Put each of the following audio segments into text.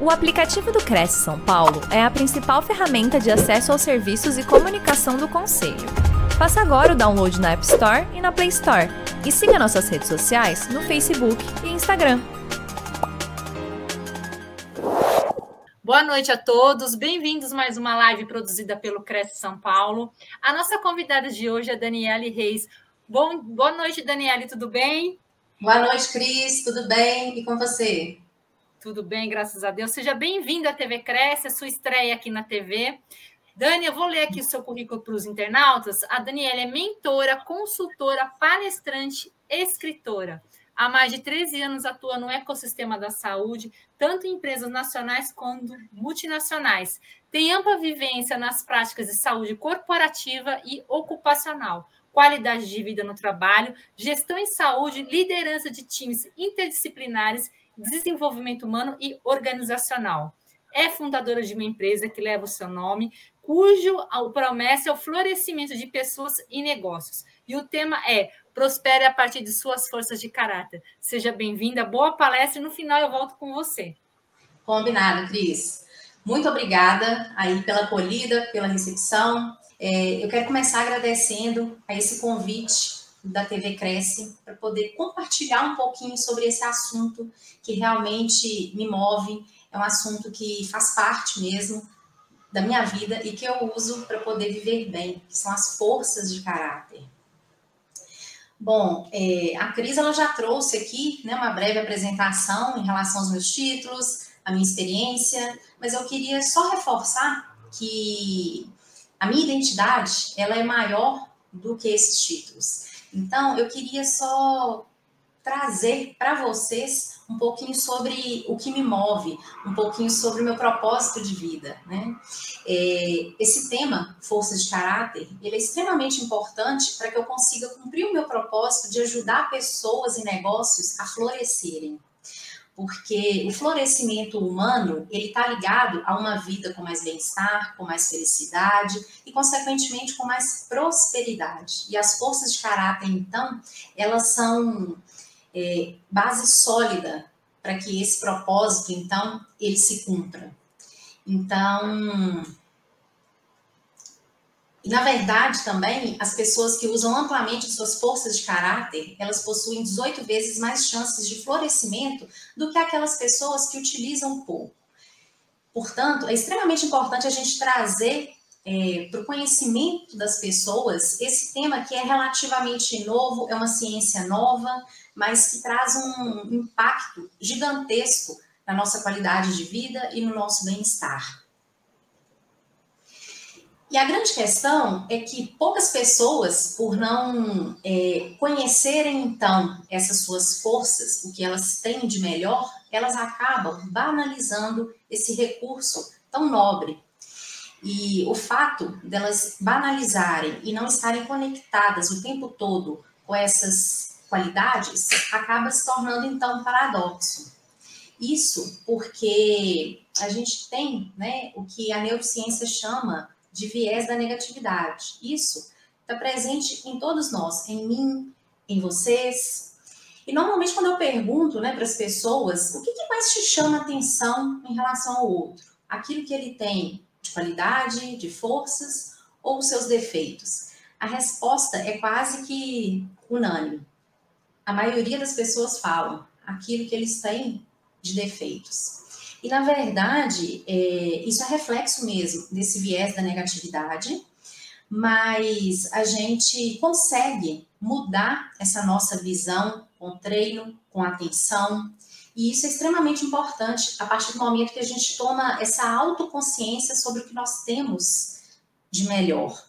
O aplicativo do Cresce São Paulo é a principal ferramenta de acesso aos serviços e comunicação do Conselho. Faça agora o download na App Store e na Play Store. E siga nossas redes sociais no Facebook e Instagram. Boa noite a todos, bem-vindos mais uma live produzida pelo Cresce São Paulo. A nossa convidada de hoje é Daniele Reis. Bom, boa noite, Daniele, tudo bem? Boa noite, Cris, tudo bem? E com você? Tudo bem, graças a Deus. Seja bem-vindo à TV Cresce, a sua estreia aqui na TV. Dani, eu vou ler aqui o seu currículo para os internautas. A Daniela é mentora, consultora, palestrante, escritora. Há mais de 13 anos atua no ecossistema da saúde, tanto em empresas nacionais quanto multinacionais. Tem ampla vivência nas práticas de saúde corporativa e ocupacional, qualidade de vida no trabalho, gestão em saúde, liderança de times interdisciplinares desenvolvimento humano e organizacional. É fundadora de uma empresa que leva o seu nome, cujo promessa é o florescimento de pessoas e negócios. E o tema é Prospere a partir de suas forças de caráter. Seja bem-vinda, boa palestra e no final eu volto com você. Combinado, Cris. Muito obrigada aí pela acolhida, pela recepção. É, eu quero começar agradecendo a esse convite da TV Cresce para poder compartilhar um pouquinho sobre esse assunto que realmente me move, é um assunto que faz parte mesmo da minha vida e que eu uso para poder viver bem, que são as forças de caráter. Bom, é, a Cris ela já trouxe aqui né, uma breve apresentação em relação aos meus títulos, a minha experiência, mas eu queria só reforçar que a minha identidade ela é maior do que esses títulos. Então, eu queria só trazer para vocês um pouquinho sobre o que me move, um pouquinho sobre o meu propósito de vida, né? É, esse tema, força de caráter, ele é extremamente importante para que eu consiga cumprir o meu propósito de ajudar pessoas e negócios a florescerem porque o florescimento humano ele está ligado a uma vida com mais bem-estar, com mais felicidade e, consequentemente, com mais prosperidade. E as forças de caráter, então, elas são é, base sólida para que esse propósito, então, ele se cumpra. Então, na verdade, também, as pessoas que usam amplamente suas forças de caráter, elas possuem 18 vezes mais chances de florescimento do que aquelas pessoas que utilizam pouco. Portanto, é extremamente importante a gente trazer é, para o conhecimento das pessoas esse tema que é relativamente novo, é uma ciência nova, mas que traz um impacto gigantesco na nossa qualidade de vida e no nosso bem-estar. E a grande questão é que poucas pessoas, por não é, conhecerem então essas suas forças, o que elas têm de melhor, elas acabam banalizando esse recurso tão nobre. E o fato delas banalizarem e não estarem conectadas o tempo todo com essas qualidades acaba se tornando então um paradoxo. Isso porque a gente tem né, o que a neurociência chama de viés da negatividade. Isso está presente em todos nós, em mim, em vocês. E normalmente quando eu pergunto né, para as pessoas o que, que mais te chama atenção em relação ao outro, aquilo que ele tem de qualidade, de forças ou seus defeitos, a resposta é quase que unânime. A maioria das pessoas falam aquilo que eles têm de defeitos. E, na verdade, é, isso é reflexo mesmo desse viés da negatividade, mas a gente consegue mudar essa nossa visão com treino, com atenção, e isso é extremamente importante a partir do momento que a gente toma essa autoconsciência sobre o que nós temos de melhor.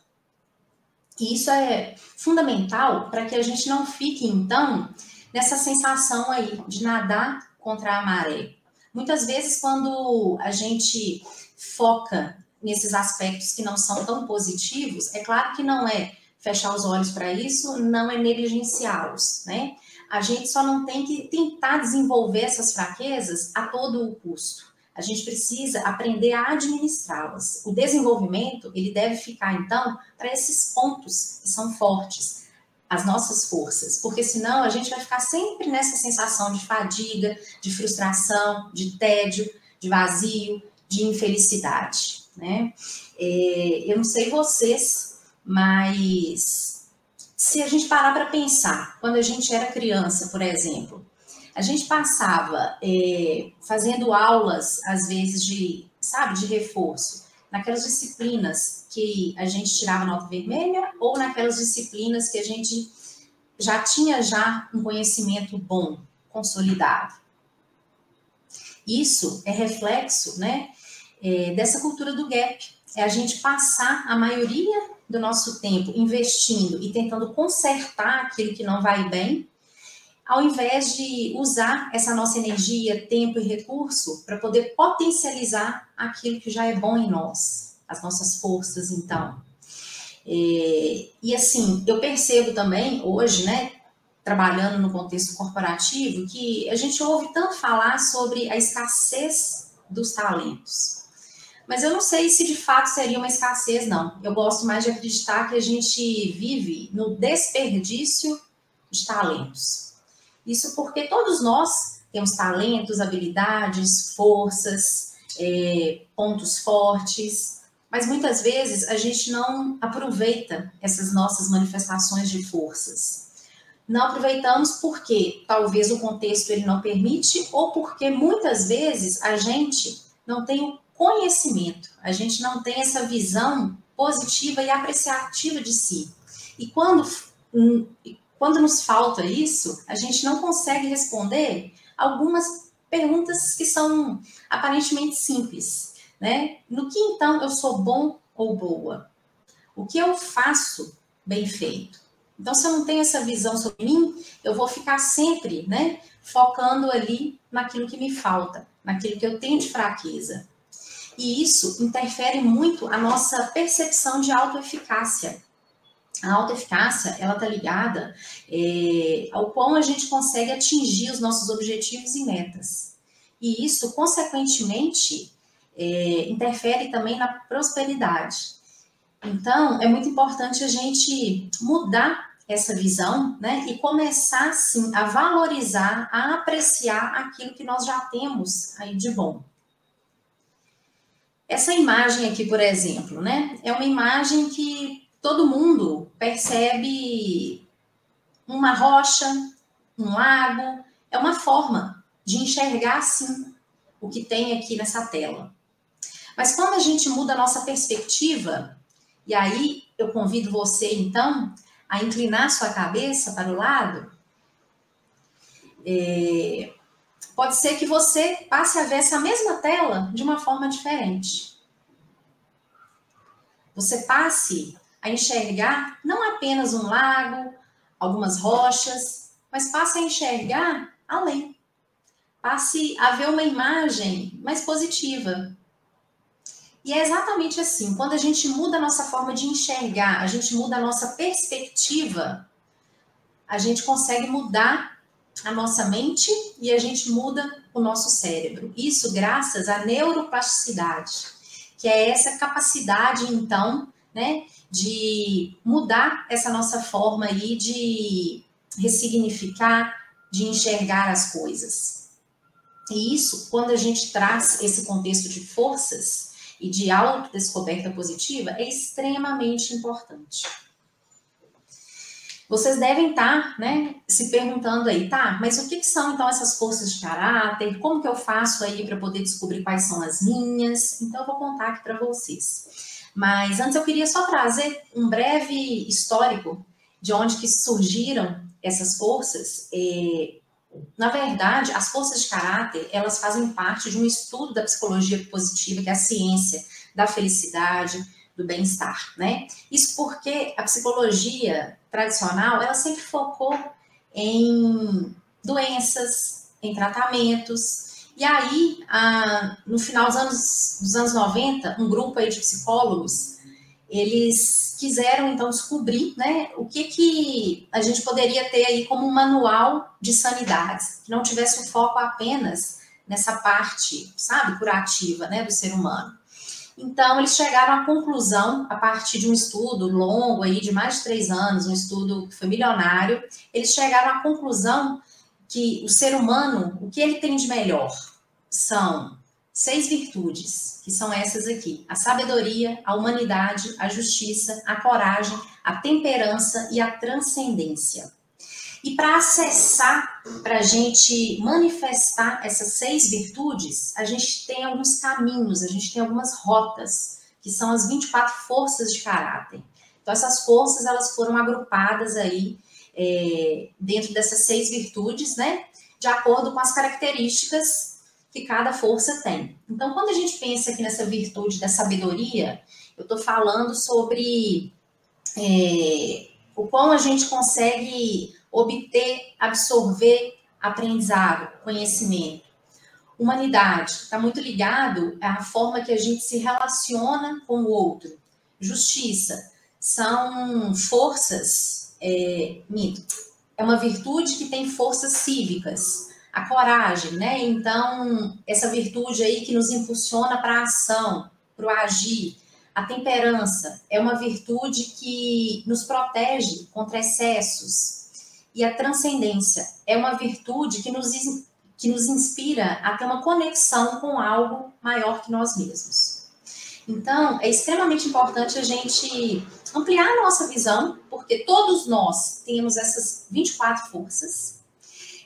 E isso é fundamental para que a gente não fique, então, nessa sensação aí de nadar contra a maré. Muitas vezes, quando a gente foca nesses aspectos que não são tão positivos, é claro que não é fechar os olhos para isso, não é negligenciá-los, né? A gente só não tem que tentar desenvolver essas fraquezas a todo o custo. A gente precisa aprender a administrá-las. O desenvolvimento, ele deve ficar, então, para esses pontos que são fortes, as nossas forças, porque senão a gente vai ficar sempre nessa sensação de fadiga, de frustração, de tédio, de vazio, de infelicidade, né? É, eu não sei vocês, mas se a gente parar para pensar, quando a gente era criança, por exemplo, a gente passava é, fazendo aulas, às vezes, de, sabe, de reforço, naquelas disciplinas que a gente tirava nota vermelha ou naquelas disciplinas que a gente já tinha já um conhecimento bom, consolidado. Isso é reflexo, né, é, dessa cultura do gap. É a gente passar a maioria do nosso tempo investindo e tentando consertar aquilo que não vai bem, ao invés de usar essa nossa energia, tempo e recurso para poder potencializar aquilo que já é bom em nós, as nossas forças, então. É, e assim, eu percebo também hoje, né, trabalhando no contexto corporativo, que a gente ouve tanto falar sobre a escassez dos talentos. Mas eu não sei se de fato seria uma escassez, não. Eu gosto mais de acreditar que a gente vive no desperdício de talentos. Isso porque todos nós temos talentos, habilidades, forças, é, pontos fortes, mas muitas vezes a gente não aproveita essas nossas manifestações de forças. Não aproveitamos porque talvez o contexto ele não permite ou porque muitas vezes a gente não tem o conhecimento, a gente não tem essa visão positiva e apreciativa de si. E quando hum, quando nos falta isso, a gente não consegue responder algumas perguntas que são aparentemente simples, né? No que então eu sou bom ou boa? O que eu faço bem feito? Então, se eu não tenho essa visão sobre mim, eu vou ficar sempre, né, focando ali naquilo que me falta, naquilo que eu tenho de fraqueza. E isso interfere muito a nossa percepção de autoeficácia. A autoeficácia, ela está ligada é, ao quão a gente consegue atingir os nossos objetivos e metas. E isso, consequentemente, é, interfere também na prosperidade. Então, é muito importante a gente mudar essa visão, né, e começar, sim, a valorizar, a apreciar aquilo que nós já temos aí de bom. Essa imagem aqui, por exemplo, né, é uma imagem que todo mundo percebe uma rocha, um lago, é uma forma de enxergar sim o que tem aqui nessa tela. Mas quando a gente muda a nossa perspectiva, e aí eu convido você então a inclinar sua cabeça para o lado, é, pode ser que você passe a ver essa mesma tela de uma forma diferente. Você passe a enxergar não apenas um lago, algumas rochas, mas passe a enxergar além. Passe a ver uma imagem mais positiva. E é exatamente assim, quando a gente muda a nossa forma de enxergar, a gente muda a nossa perspectiva, a gente consegue mudar a nossa mente e a gente muda o nosso cérebro. Isso graças à neuroplasticidade, que é essa capacidade, então, né, de mudar essa nossa forma aí de ressignificar, de enxergar as coisas. E isso, quando a gente traz esse contexto de forças e de autodescoberta positiva, é extremamente importante. Vocês devem estar, né, se perguntando aí, tá, mas o que, que são então essas forças de caráter? Como que eu faço aí para poder descobrir quais são as minhas? Então eu vou contar aqui para vocês. Mas antes eu queria só trazer um breve histórico de onde que surgiram essas forças. É, na verdade, as forças de caráter, elas fazem parte de um estudo da psicologia positiva, que é a ciência da felicidade, do bem-estar, né? Isso porque a psicologia tradicional, ela sempre focou em doenças, em tratamentos, e aí, a, no final dos anos, dos anos 90, um grupo aí de psicólogos, eles quiseram então descobrir, né, o que que a gente poderia ter aí como um manual de sanidade, que não tivesse um foco apenas nessa parte, sabe, curativa, né, do ser humano. Então, eles chegaram à conclusão, a partir de um estudo longo aí, de mais de três anos, um estudo que foi milionário, eles chegaram à conclusão que o ser humano, o que ele tem de melhor? São seis virtudes, que são essas aqui: a sabedoria, a humanidade, a justiça, a coragem, a temperança e a transcendência. E para acessar, para a gente manifestar essas seis virtudes, a gente tem alguns caminhos, a gente tem algumas rotas, que são as 24 forças de caráter. Então, essas forças, elas foram agrupadas aí é, dentro dessas seis virtudes, né? De acordo com as características que cada força tem. Então, quando a gente pensa aqui nessa virtude da sabedoria, eu estou falando sobre é, o quão a gente consegue obter, absorver aprendizado, conhecimento. Humanidade está muito ligado à forma que a gente se relaciona com o outro. Justiça são forças, é, mito, é uma virtude que tem forças cívicas. A coragem, né? Então, essa virtude aí que nos impulsiona para a ação, para o agir. A temperança é uma virtude que nos protege contra excessos, e a transcendência é uma virtude que nos, que nos inspira a ter uma conexão com algo maior que nós mesmos. Então, é extremamente importante a gente ampliar a nossa visão, porque todos nós temos essas 24 forças.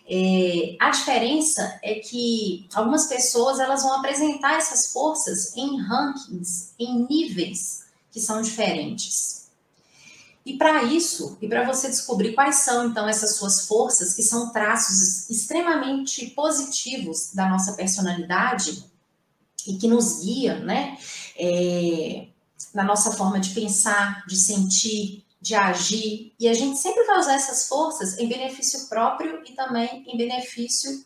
É, a diferença é que algumas pessoas elas vão apresentar essas forças em rankings, em níveis que são diferentes. E para isso, e para você descobrir quais são então essas suas forças, que são traços extremamente positivos da nossa personalidade e que nos guiam, né, é, na nossa forma de pensar, de sentir, de agir, e a gente sempre vai usar essas forças em benefício próprio e também em benefício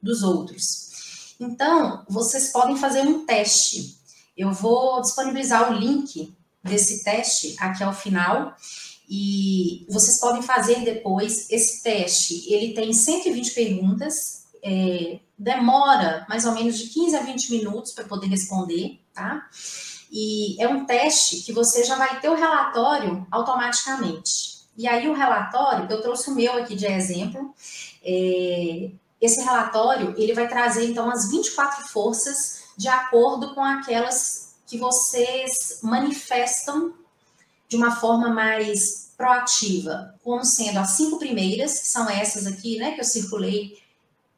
dos outros. Então, vocês podem fazer um teste. Eu vou disponibilizar o link desse teste aqui ao final. E vocês podem fazer depois esse teste. Ele tem 120 perguntas, é, demora mais ou menos de 15 a 20 minutos para poder responder, tá? E é um teste que você já vai ter o relatório automaticamente. E aí o relatório, eu trouxe o meu aqui de exemplo. É, esse relatório, ele vai trazer então as 24 forças de acordo com aquelas que vocês manifestam de uma forma mais proativa, como sendo as cinco primeiras, que são essas aqui, né, que eu circulei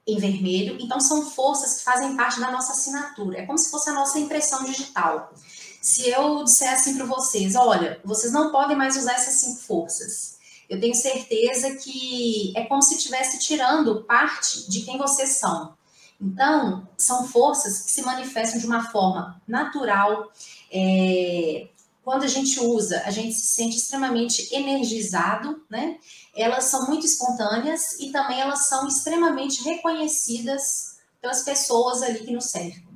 em vermelho. Então, são forças que fazem parte da nossa assinatura. É como se fosse a nossa impressão digital. Se eu disser assim para vocês, olha, vocês não podem mais usar essas cinco forças. Eu tenho certeza que é como se estivesse tirando parte de quem vocês são. Então, são forças que se manifestam de uma forma natural. É, quando a gente usa, a gente se sente extremamente energizado, né? Elas são muito espontâneas e também elas são extremamente reconhecidas pelas pessoas ali que nos cercam.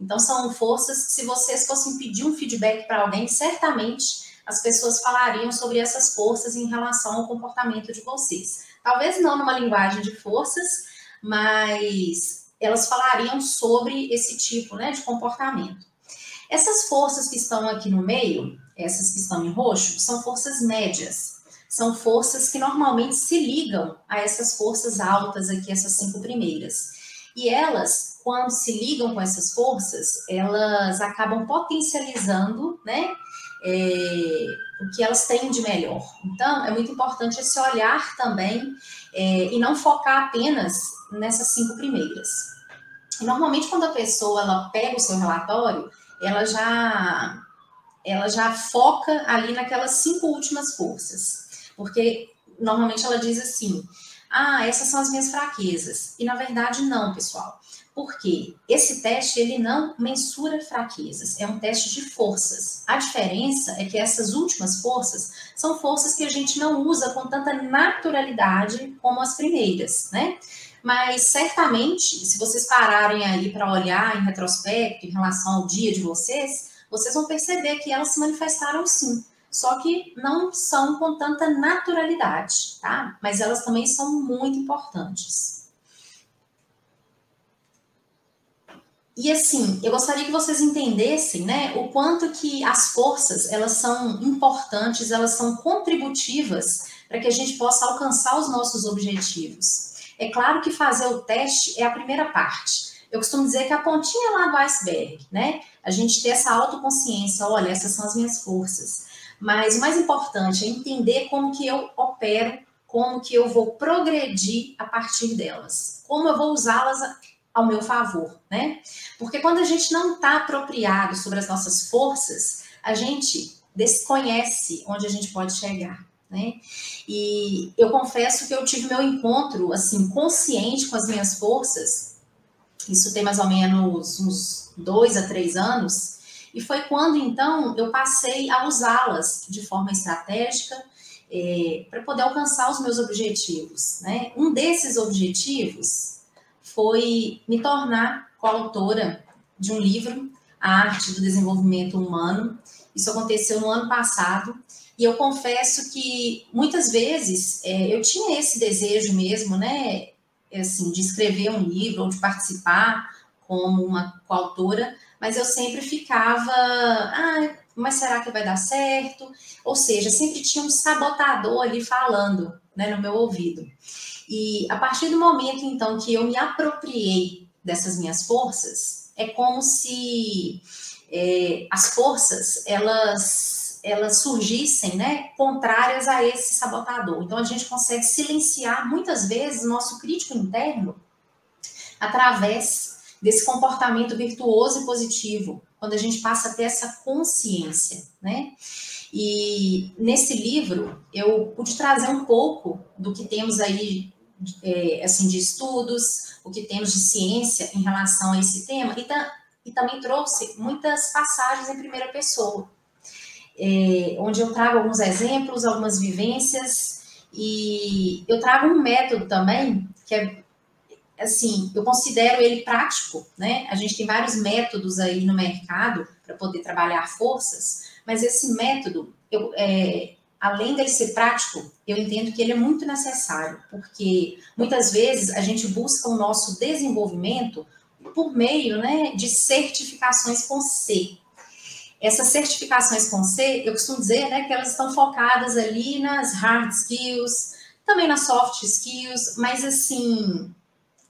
Então, são forças que, se vocês fossem pedir um feedback para alguém, certamente as pessoas falariam sobre essas forças em relação ao comportamento de vocês. Talvez não numa linguagem de forças, mas elas falariam sobre esse tipo né, de comportamento. Essas forças que estão aqui no meio, essas que estão em roxo, são forças médias. São forças que normalmente se ligam a essas forças altas aqui, essas cinco primeiras. E elas, quando se ligam com essas forças, elas acabam potencializando, né, é, o que elas têm de melhor. Então, é muito importante esse olhar também é, e não focar apenas nessas cinco primeiras. Normalmente, quando a pessoa ela pega o seu relatório, ela já ela já foca ali naquelas cinco últimas forças, porque normalmente ela diz assim: ah, essas são as minhas fraquezas. E na verdade não, pessoal. Porque esse teste ele não mensura fraquezas, é um teste de forças. A diferença é que essas últimas forças são forças que a gente não usa com tanta naturalidade como as primeiras, né? Mas certamente, se vocês pararem aí para olhar em retrospecto em relação ao dia de vocês, vocês vão perceber que elas se manifestaram sim só que não são com tanta naturalidade, tá? Mas elas também são muito importantes. E assim, eu gostaria que vocês entendessem, né, o quanto que as forças, elas são importantes, elas são contributivas para que a gente possa alcançar os nossos objetivos. É claro que fazer o teste é a primeira parte, eu costumo dizer que a pontinha lá do iceberg, né? A gente ter essa autoconsciência, olha, essas são as minhas forças. Mas o mais importante é entender como que eu opero, como que eu vou progredir a partir delas, como eu vou usá-las ao meu favor, né? Porque quando a gente não está apropriado sobre as nossas forças, a gente desconhece onde a gente pode chegar, né? E eu confesso que eu tive meu encontro assim consciente com as minhas forças. Isso tem mais ou menos uns dois a três anos. E foi quando então eu passei a usá-las de forma estratégica é, para poder alcançar os meus objetivos. Né? Um desses objetivos foi me tornar coautora de um livro, A Arte do Desenvolvimento Humano. Isso aconteceu no ano passado. E eu confesso que muitas vezes é, eu tinha esse desejo mesmo, né, assim, de escrever um livro ou de participar como uma coautora, mas eu sempre ficava, ah, mas será que vai dar certo? Ou seja, sempre tinha um sabotador ali falando, né, no meu ouvido. E a partir do momento então que eu me apropriei dessas minhas forças, é como se é, as forças elas elas surgissem, né, contrárias a esse sabotador. Então a gente consegue silenciar muitas vezes nosso crítico interno através desse comportamento virtuoso e positivo, quando a gente passa a ter essa consciência, né? E nesse livro eu pude trazer um pouco do que temos aí é, assim de estudos, o que temos de ciência em relação a esse tema e, ta, e também trouxe muitas passagens em primeira pessoa é, onde eu trago alguns exemplos, algumas vivências, e eu trago um método também, que é, assim, eu considero ele prático, né? A gente tem vários métodos aí no mercado para poder trabalhar forças, mas esse método, eu, é, além dele ser prático, eu entendo que ele é muito necessário, porque muitas vezes a gente busca o nosso desenvolvimento por meio né, de certificações com C, essas certificações com C, eu costumo dizer né, que elas estão focadas ali nas hard skills, também nas soft skills, mas assim,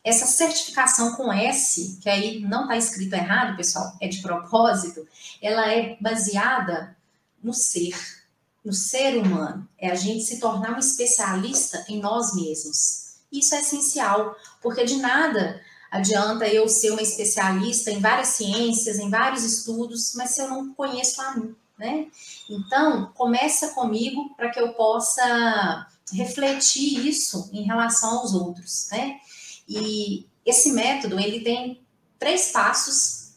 essa certificação com S, que aí não está escrito errado, pessoal, é de propósito, ela é baseada no ser, no ser humano. É a gente se tornar um especialista em nós mesmos. Isso é essencial, porque de nada adianta eu ser uma especialista em várias ciências, em vários estudos, mas se eu não conheço a mim, né? Então, começa comigo para que eu possa refletir isso em relação aos outros, né? E esse método, ele tem três passos.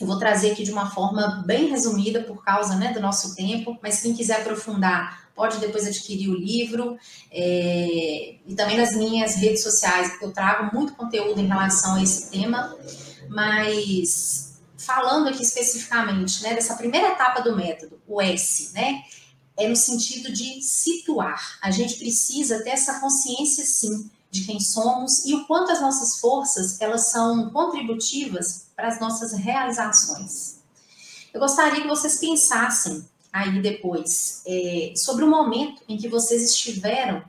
Eu vou trazer aqui de uma forma bem resumida por causa né, do nosso tempo, mas quem quiser aprofundar pode depois adquirir o livro. É, e também nas minhas redes sociais, eu trago muito conteúdo em relação a esse tema, mas falando aqui especificamente né, dessa primeira etapa do método, o S, né? É no sentido de situar. A gente precisa ter essa consciência, sim, de quem somos e o quanto as nossas forças elas são contributivas para as nossas realizações. Eu gostaria que vocês pensassem aí depois é, sobre o momento em que vocês estiveram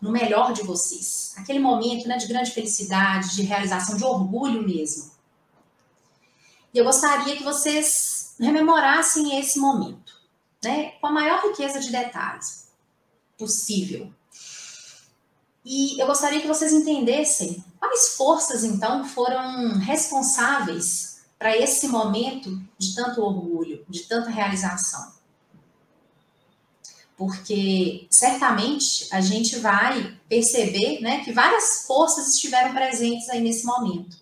no melhor de vocês, aquele momento né, de grande felicidade, de realização, de orgulho mesmo. E eu gostaria que vocês rememorassem esse momento, né, com a maior riqueza de detalhes possível. E eu gostaria que vocês entendessem quais forças então foram responsáveis para esse momento de tanto orgulho, de tanta realização porque certamente a gente vai perceber né, que várias forças estiveram presentes aí nesse momento.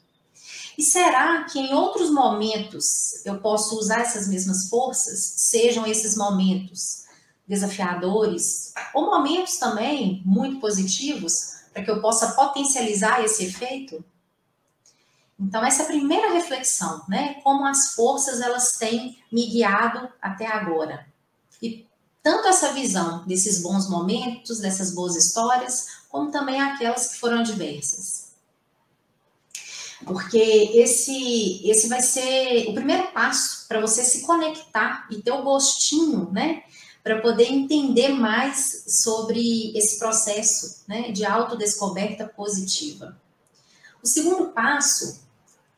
E será que em outros momentos eu posso usar essas mesmas forças, sejam esses momentos desafiadores, ou momentos também muito positivos, para que eu possa potencializar esse efeito? Então, essa é a primeira reflexão, né? Como as forças elas têm me guiado até agora. E tanto essa visão desses bons momentos, dessas boas histórias, como também aquelas que foram adversas. Porque esse, esse vai ser o primeiro passo para você se conectar e ter o gostinho, né? Para poder entender mais sobre esse processo né, de autodescoberta positiva. O segundo passo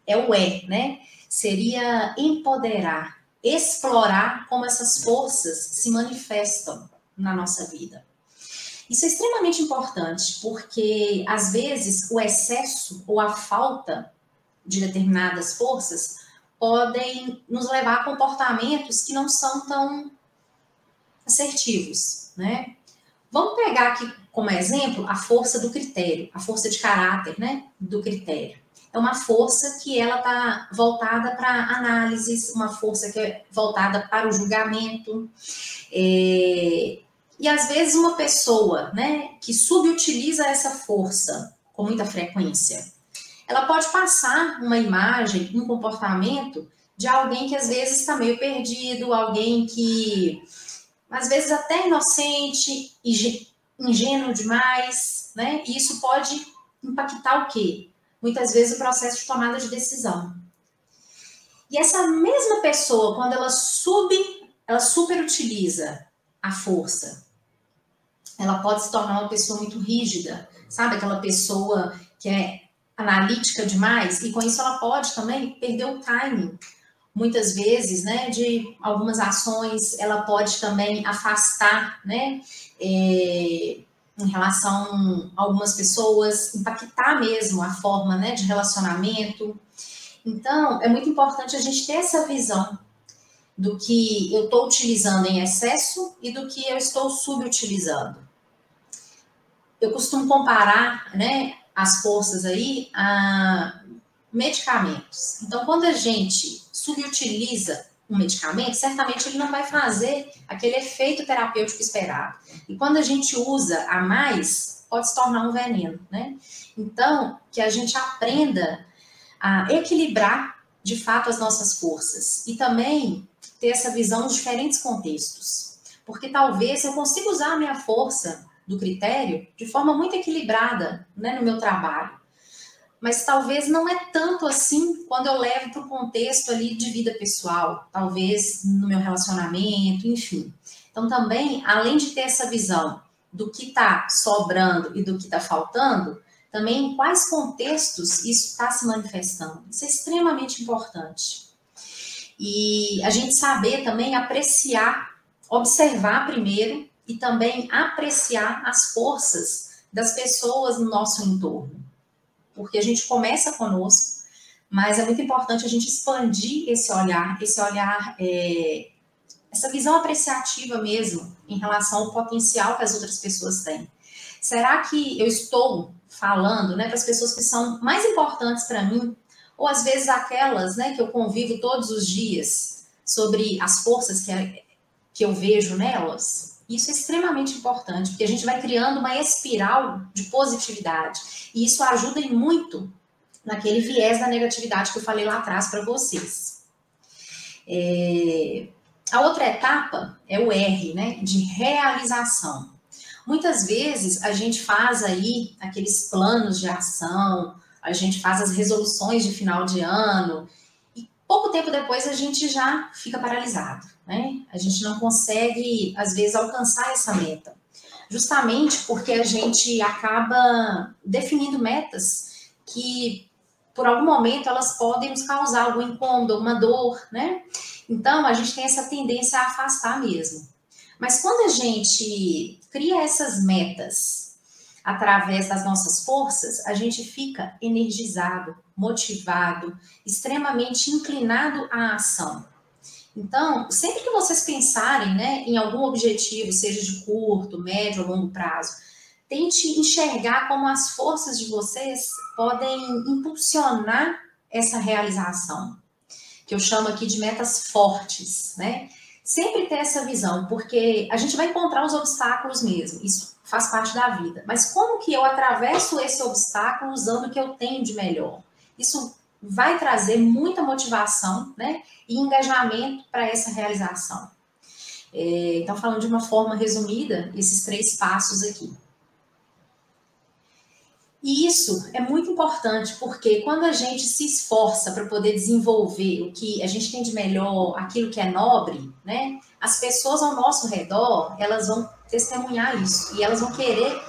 é o é, né? Seria empoderar, explorar como essas forças se manifestam na nossa vida. Isso é extremamente importante, porque às vezes o excesso ou a falta de determinadas forças podem nos levar a comportamentos que não são tão assertivos, né? Vamos pegar aqui como exemplo a força do critério, a força de caráter, né, do critério. É uma força que ela está voltada para análises, uma força que é voltada para o julgamento. É... E às vezes uma pessoa, né, que subutiliza essa força com muita frequência, ela pode passar uma imagem, um comportamento de alguém que às vezes está meio perdido, alguém que às vezes até inocente, ingênuo demais, né? E isso pode impactar o quê? Muitas vezes o processo de tomada de decisão. E essa mesma pessoa, quando ela sub, ela superutiliza a força, ela pode se tornar uma pessoa muito rígida, sabe? Aquela pessoa que é analítica demais, e com isso ela pode também perder o timing muitas vezes, né, de algumas ações, ela pode também afastar, né, é, em relação a algumas pessoas, impactar mesmo a forma, né, de relacionamento. Então, é muito importante a gente ter essa visão do que eu estou utilizando em excesso e do que eu estou subutilizando. Eu costumo comparar, né, as forças aí a medicamentos. Então, quando a gente subutiliza um medicamento, certamente ele não vai fazer aquele efeito terapêutico esperado. E quando a gente usa a mais, pode se tornar um veneno, né? Então, que a gente aprenda a equilibrar de fato as nossas forças e também ter essa visão de diferentes contextos. Porque talvez eu consiga usar a minha força do critério de forma muito equilibrada né, no meu trabalho mas talvez não é tanto assim quando eu levo para o contexto ali de vida pessoal, talvez no meu relacionamento, enfim. Então, também, além de ter essa visão do que está sobrando e do que está faltando, também em quais contextos isso está se manifestando. Isso é extremamente importante. E a gente saber também apreciar, observar primeiro e também apreciar as forças das pessoas no nosso entorno porque a gente começa conosco, mas é muito importante a gente expandir esse olhar, esse olhar, é, essa visão apreciativa mesmo em relação ao potencial que as outras pessoas têm. Será que eu estou falando né, para as pessoas que são mais importantes para mim, ou às vezes aquelas né, que eu convivo todos os dias, sobre as forças que, que eu vejo nelas? Isso é extremamente importante, porque a gente vai criando uma espiral de positividade. E isso ajuda muito naquele viés da negatividade que eu falei lá atrás para vocês. É... A outra etapa é o R, né, de realização. Muitas vezes a gente faz aí aqueles planos de ação, a gente faz as resoluções de final de ano, pouco tempo depois a gente já fica paralisado né? A gente não consegue, às vezes, alcançar essa meta, justamente porque a gente acaba definindo metas que, por algum momento, elas podem nos causar algum incômodo, alguma dor, né? Então, a gente tem essa tendência a afastar mesmo. Mas quando a gente cria essas metas através das nossas forças, a gente fica energizado, motivado, extremamente inclinado à ação. Então, sempre que vocês pensarem né, em algum objetivo, seja de curto, médio ou longo prazo, tente enxergar como as forças de vocês podem impulsionar essa realização, que eu chamo aqui de metas fortes, né? Sempre ter essa visão, porque a gente vai encontrar os obstáculos mesmo, isso faz parte da vida. Mas como que eu atravesso esse obstáculo usando o que eu tenho de melhor? Isso vai trazer muita motivação né, e engajamento para essa realização. É, então, falando de uma forma resumida, esses três passos aqui. E isso é muito importante, porque quando a gente se esforça para poder desenvolver o que a gente tem de melhor, aquilo que é nobre, né? As pessoas ao nosso redor, elas vão testemunhar isso e elas vão querer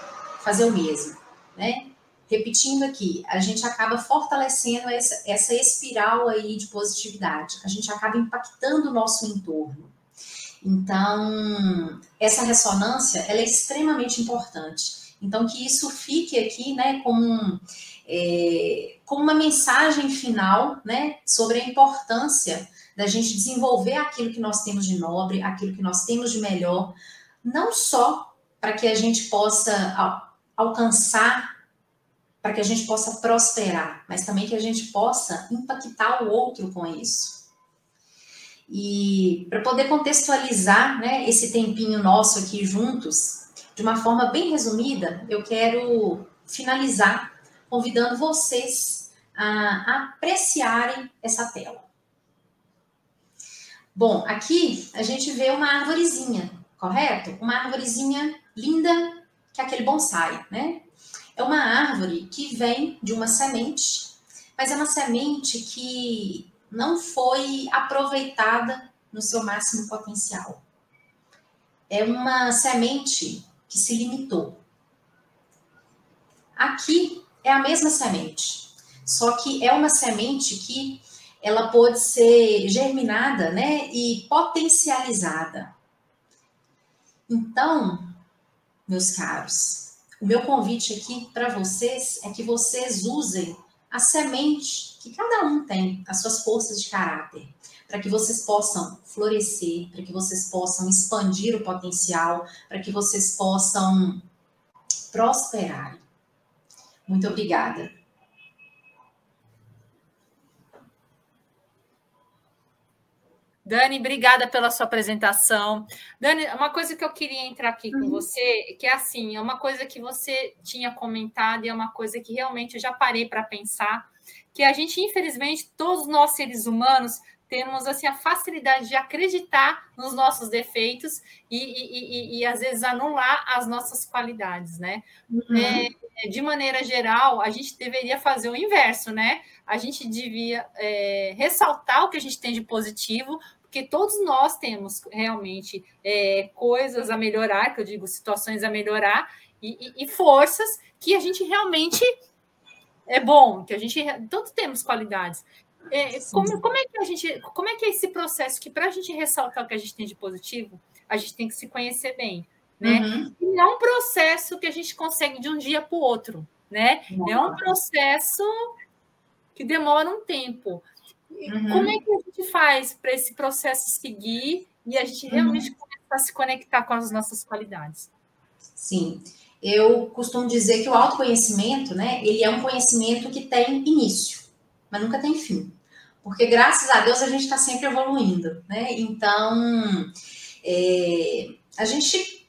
fazer o mesmo, né? repetindo aqui, a gente acaba fortalecendo essa, essa espiral aí de positividade, a gente acaba impactando o nosso entorno. Então, essa ressonância, ela é extremamente importante. Então, que isso fique aqui, né, como, é, como uma mensagem final, né, sobre a importância da gente desenvolver aquilo que nós temos de nobre, aquilo que nós temos de melhor, não só para que a gente possa alcançar, para que a gente possa prosperar, mas também que a gente possa impactar o outro com isso. E para poder contextualizar né, esse tempinho nosso aqui juntos, de uma forma bem resumida, eu quero finalizar convidando vocês a apreciarem essa tela. Bom, aqui a gente vê uma árvorezinha, correto? Uma árvorezinha linda, que é aquele bonsai, né? É uma árvore que vem de uma semente, mas é uma semente que não foi aproveitada no seu máximo potencial. É uma semente que se limitou. Aqui é a mesma semente, só que é uma semente que ela pode ser germinada, né, e potencializada. Então, meus caros, o meu convite aqui para vocês é que vocês usem a semente que cada um tem, as suas forças de caráter, para que vocês possam florescer, para que vocês possam expandir o potencial, para que vocês possam prosperar. Muito obrigada. Dani, obrigada pela sua apresentação. Dani, uma coisa que eu queria entrar aqui com uhum. você, que é assim, é uma coisa que você tinha comentado e é uma coisa que realmente eu já parei para pensar, que a gente, infelizmente, todos nós seres humanos temos assim a facilidade de acreditar nos nossos defeitos e, e, e, e às vezes anular as nossas qualidades, né? Uhum. É, de maneira geral, a gente deveria fazer o inverso, né? A gente devia é, ressaltar o que a gente tem de positivo, porque todos nós temos realmente é, coisas a melhorar, que eu digo situações a melhorar, e, e, e, forças que a gente realmente é bom, que a gente todos temos qualidades. É, como, como, é que a gente, como é que é esse processo que para a gente ressaltar o que a gente tem de positivo, a gente tem que se conhecer bem, né? Uhum. E é um processo que a gente consegue de um dia para o outro, né? Uhum. É um processo que demora um tempo. Uhum. Como é que a gente faz para esse processo seguir e a gente realmente uhum. começar a se conectar com as nossas qualidades? Sim. Eu costumo dizer que o autoconhecimento, né, ele é um conhecimento que tem início, mas nunca tem fim. Porque graças a Deus a gente está sempre evoluindo, né? Então, é, a gente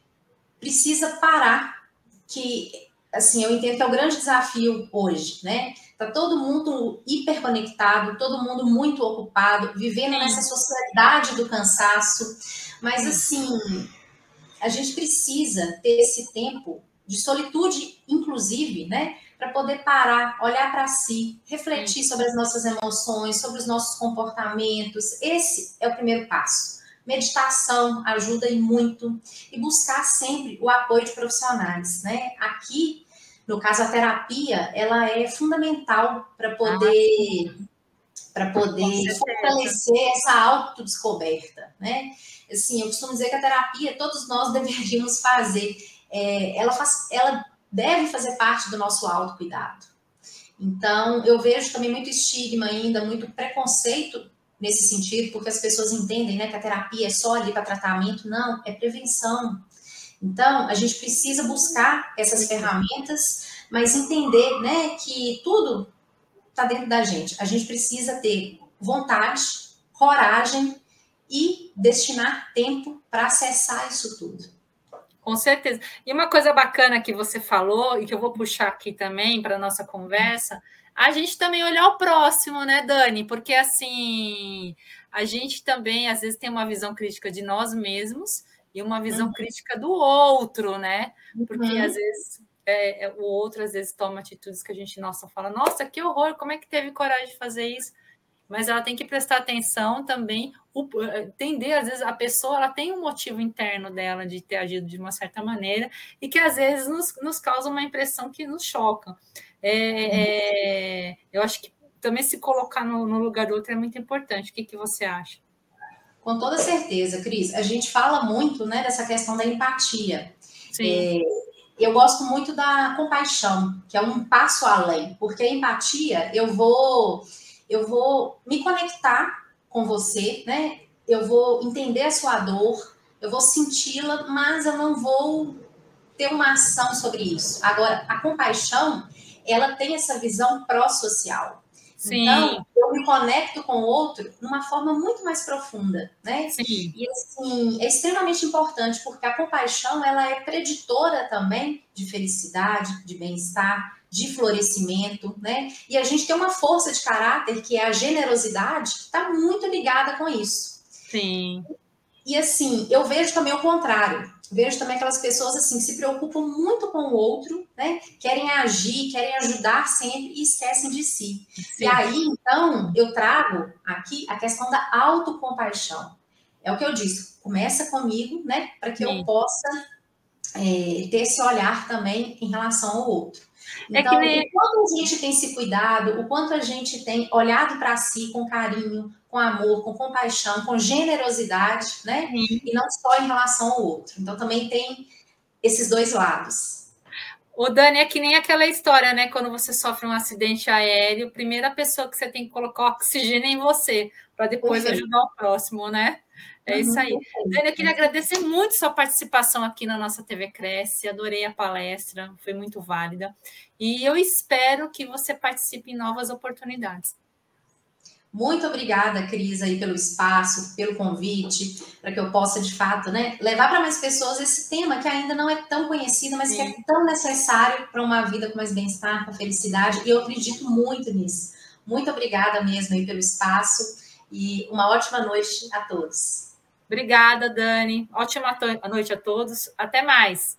precisa parar que, assim, eu entendo que é o grande desafio hoje, né? Tá todo mundo hiperconectado, todo mundo muito ocupado, vivendo nessa sociedade do cansaço. Mas assim, a gente precisa ter esse tempo de solitude, inclusive, né? Para poder parar, olhar para si, refletir sobre as nossas emoções, sobre os nossos comportamentos. Esse é o primeiro passo. Meditação ajuda e muito. E buscar sempre o apoio de profissionais, né? Aqui no caso, a terapia, ela é fundamental para poder, ah, para poder fortalecer essa autodescoberta, né? Assim, eu costumo dizer que a terapia, todos nós deveríamos fazer. É, ela, faz, ela deve fazer parte do nosso autocuidado. Então, eu vejo também muito estigma ainda, muito preconceito nesse sentido, porque as pessoas entendem né, que a terapia é só ali para tratamento. Não, é prevenção. Então, a gente precisa buscar essas ferramentas, mas entender né, que tudo está dentro da gente. A gente precisa ter vontade, coragem e destinar tempo para acessar isso tudo. Com certeza. E uma coisa bacana que você falou, e que eu vou puxar aqui também para a nossa conversa, a gente também olhar o próximo, né, Dani? Porque assim, a gente também às vezes tem uma visão crítica de nós mesmos, e uma visão uhum. crítica do outro, né? Porque uhum. às vezes é, é, o outro às vezes toma atitudes que a gente nossa fala, nossa, que horror, como é que teve coragem de fazer isso? Mas ela tem que prestar atenção também, o, entender, às vezes a pessoa ela tem um motivo interno dela de ter agido de uma certa maneira e que às vezes nos, nos causa uma impressão que nos choca. é, é, eu acho que também se colocar no, no, lugar do outro é muito importante. O que, que você acha? Com toda certeza, Cris. A gente fala muito né, dessa questão da empatia. Sim. É, eu gosto muito da compaixão, que é um passo além, porque a empatia, eu vou, eu vou me conectar com você, né? Eu vou entender a sua dor, eu vou senti-la, mas eu não vou ter uma ação sobre isso. Agora, a compaixão, ela tem essa visão pró-social. Sim. Então, eu me conecto com o outro de uma forma muito mais profunda, né? Sim. E assim, é extremamente importante porque a compaixão, ela é preditora também de felicidade, de bem-estar, de florescimento, né? E a gente tem uma força de caráter que é a generosidade, que está muito ligada com isso. Sim. E assim, eu vejo também o contrário vejo também aquelas pessoas assim se preocupam muito com o outro, né? Querem agir, querem ajudar sempre e esquecem de si. Sim. E aí, então, eu trago aqui a questão da autocompaixão. É o que eu disse, começa comigo, né? Para que Sim. eu possa é, ter esse olhar também em relação ao outro. É então, é nem... o quanto a gente tem se cuidado, o quanto a gente tem olhado para si com carinho, com amor, com compaixão, com generosidade, né? Sim. E não só em relação ao outro. Então também tem esses dois lados. O Dani é que nem aquela história, né? Quando você sofre um acidente aéreo, a primeira pessoa que você tem que colocar oxigênio é em você, para depois ajudar o próximo, né? É isso aí. Uhum. Dani, eu queria agradecer muito sua participação aqui na nossa TV Cresce. Adorei a palestra, foi muito válida. E eu espero que você participe em novas oportunidades. Muito obrigada, Cris, aí pelo espaço, pelo convite, para que eu possa, de fato, né, levar para mais pessoas esse tema que ainda não é tão conhecido, mas Sim. que é tão necessário para uma vida com mais bem-estar, com felicidade, e eu acredito muito nisso. Muito obrigada mesmo aí pelo espaço e uma ótima noite a todos. Obrigada, Dani. Ótima noite a todos. Até mais.